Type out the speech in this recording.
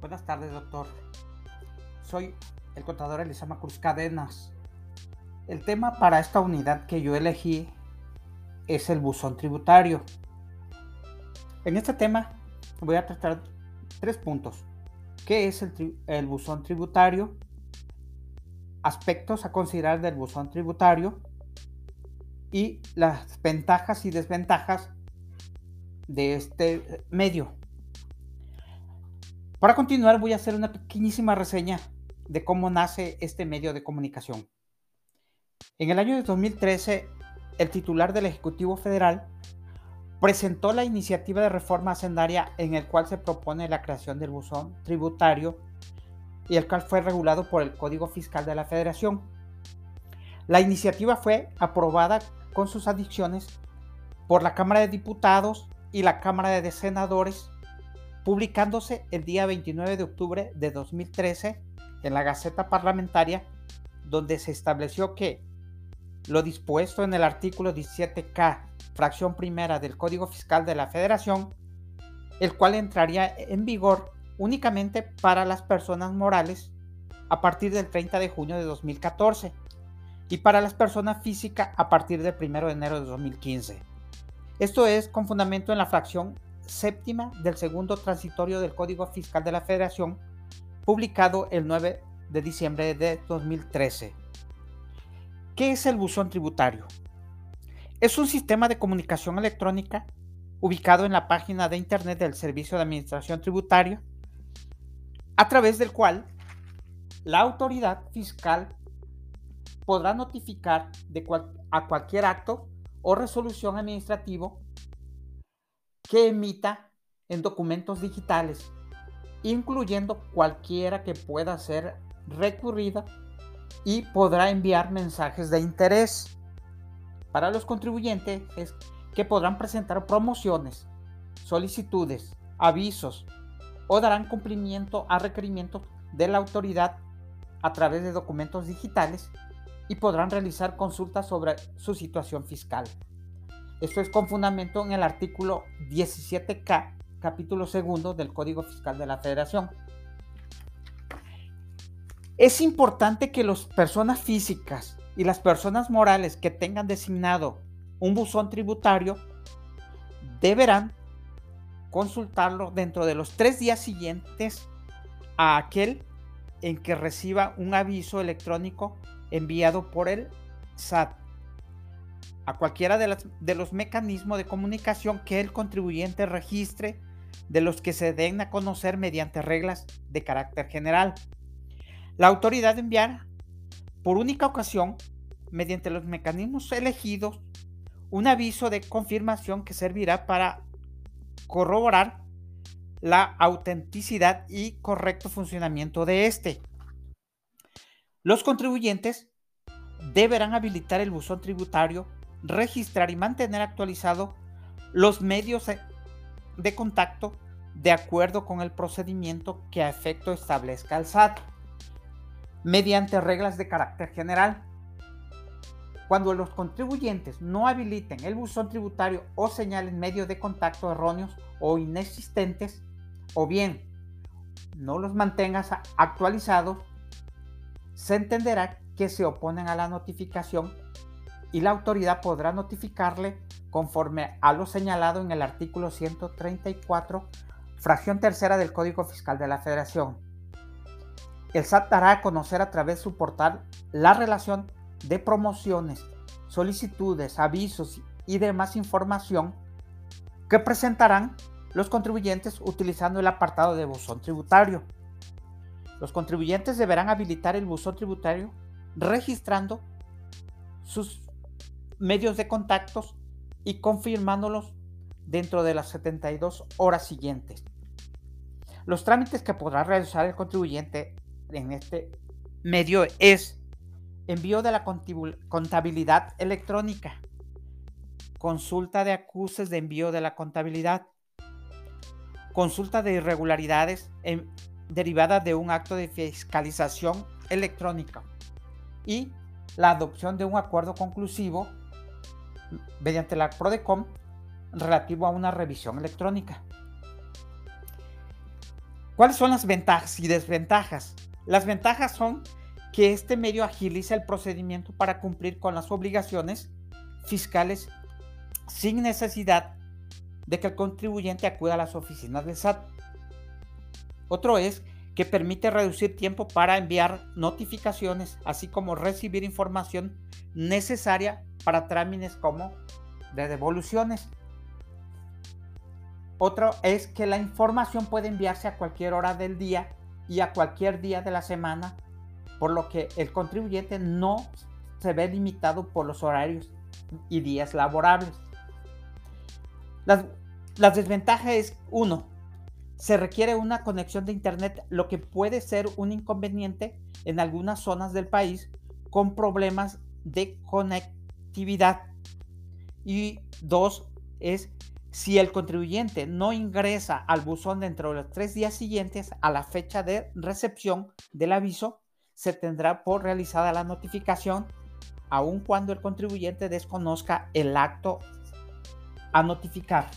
Buenas tardes, doctor. Soy el contador Elisama Cruz Cadenas. El tema para esta unidad que yo elegí es el buzón tributario. En este tema voy a tratar tres puntos. ¿Qué es el, el buzón tributario? Aspectos a considerar del buzón tributario y las ventajas y desventajas de este medio. Para continuar voy a hacer una pequeñísima reseña de cómo nace este medio de comunicación. En el año de 2013, el titular del Ejecutivo Federal presentó la iniciativa de reforma hacendaria en el cual se propone la creación del buzón tributario y el cual fue regulado por el Código Fiscal de la Federación. La iniciativa fue aprobada con sus adicciones por la Cámara de Diputados y la Cámara de Senadores publicándose el día 29 de octubre de 2013 en la Gaceta Parlamentaria, donde se estableció que lo dispuesto en el artículo 17K, fracción primera del Código Fiscal de la Federación, el cual entraría en vigor únicamente para las personas morales a partir del 30 de junio de 2014 y para las personas físicas a partir del 1 de enero de 2015. Esto es con fundamento en la fracción séptima del segundo transitorio del Código Fiscal de la Federación, publicado el 9 de diciembre de 2013. ¿Qué es el buzón tributario? Es un sistema de comunicación electrónica ubicado en la página de Internet del Servicio de Administración Tributaria, a través del cual la autoridad fiscal podrá notificar a cualquier acto o resolución administrativo que emita en documentos digitales, incluyendo cualquiera que pueda ser recurrida y podrá enviar mensajes de interés. Para los contribuyentes es que podrán presentar promociones, solicitudes, avisos o darán cumplimiento a requerimientos de la autoridad a través de documentos digitales y podrán realizar consultas sobre su situación fiscal. Esto es con fundamento en el artículo 17K, capítulo segundo del Código Fiscal de la Federación. Es importante que las personas físicas y las personas morales que tengan designado un buzón tributario deberán consultarlo dentro de los tres días siguientes a aquel en que reciba un aviso electrónico enviado por el SAT a cualquiera de, de, los mecanismos de comunicación que el contribuyente registre de los que se den a conocer mediante reglas de carácter general. La autoridad enviará por única ocasión, mediante los mecanismos elegidos, un aviso de confirmación que servirá para corroborar la autenticidad y correcto funcionamiento de este. Los contribuyentes deberán habilitar el buzón tributario registrar y mantener actualizado los medios de contacto de acuerdo con el procedimiento que a efecto establezca el SAT, mediante reglas de carácter general. Cuando los contribuyentes no habiliten el buzón tributario o señalen medios de contacto erróneos o inexistentes, o bien no los mantengas actualizados, se entenderá que se oponen a la notificación y la autoridad podrá notificarle conforme a lo señalado en el artículo 134, fracción tercera del Código Fiscal de la Federación. El SAT dará a conocer a través de su portal la relación de promociones, solicitudes, avisos y demás información que presentarán los contribuyentes utilizando el apartado de buzón tributario. Los contribuyentes deberán habilitar el buzón tributario registrando sus medios de contactos y confirmándolos dentro de las 72 horas siguientes. Los trámites que podrá realizar el contribuyente en este medio es envío de la contabilidad electrónica, consulta de acuses de envío de la contabilidad, consulta de irregularidades derivada de un acto de fiscalización electrónica y la adopción de un acuerdo conclusivo mediante la PRODECOM relativo a una revisión electrónica. ¿Cuáles son las ventajas y desventajas? Las ventajas son que este medio agiliza el procedimiento para cumplir con las obligaciones fiscales sin necesidad de que el contribuyente acuda a las oficinas del SAT. Otro es que permite reducir tiempo para enviar notificaciones, así como recibir información necesaria para trámites como de devoluciones. Otro es que la información puede enviarse a cualquier hora del día y a cualquier día de la semana, por lo que el contribuyente no se ve limitado por los horarios y días laborables. La, desventaja es, uno, se requiere una conexión de Internet, lo que puede ser un inconveniente en algunas zonas del país con problemas de conectividad. Y dos, es si el contribuyente no ingresa al buzón dentro de los tres días siguientes a la fecha de recepción del aviso, se tendrá por realizada la notificación, aun cuando el contribuyente desconozca el acto a notificar.